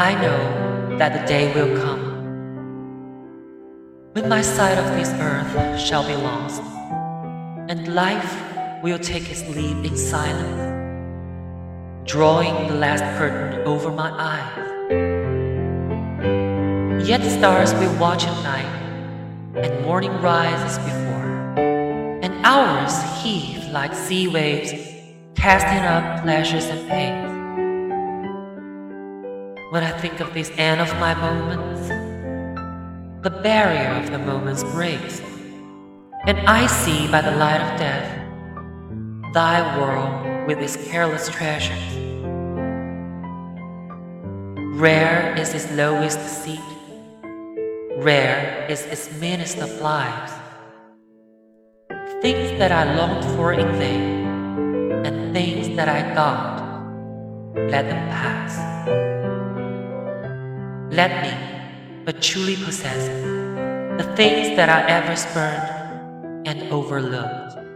I know that the day will come when my side of this earth shall be lost, and life will take its leave in silence, drawing the last curtain over my eyes. Yet stars will watch at night, and morning rises before, and hours heave like sea waves, casting up pleasures and pains. When I think of this end of my moments, the barrier of the moments breaks, and I see by the light of death thy world with its careless treasures. Rare is its lowest seat, rare is its meanest of lives. Things that I longed for in vain, and things that I got, let them pass. Let me but truly possess the things that I ever spurned and overlooked.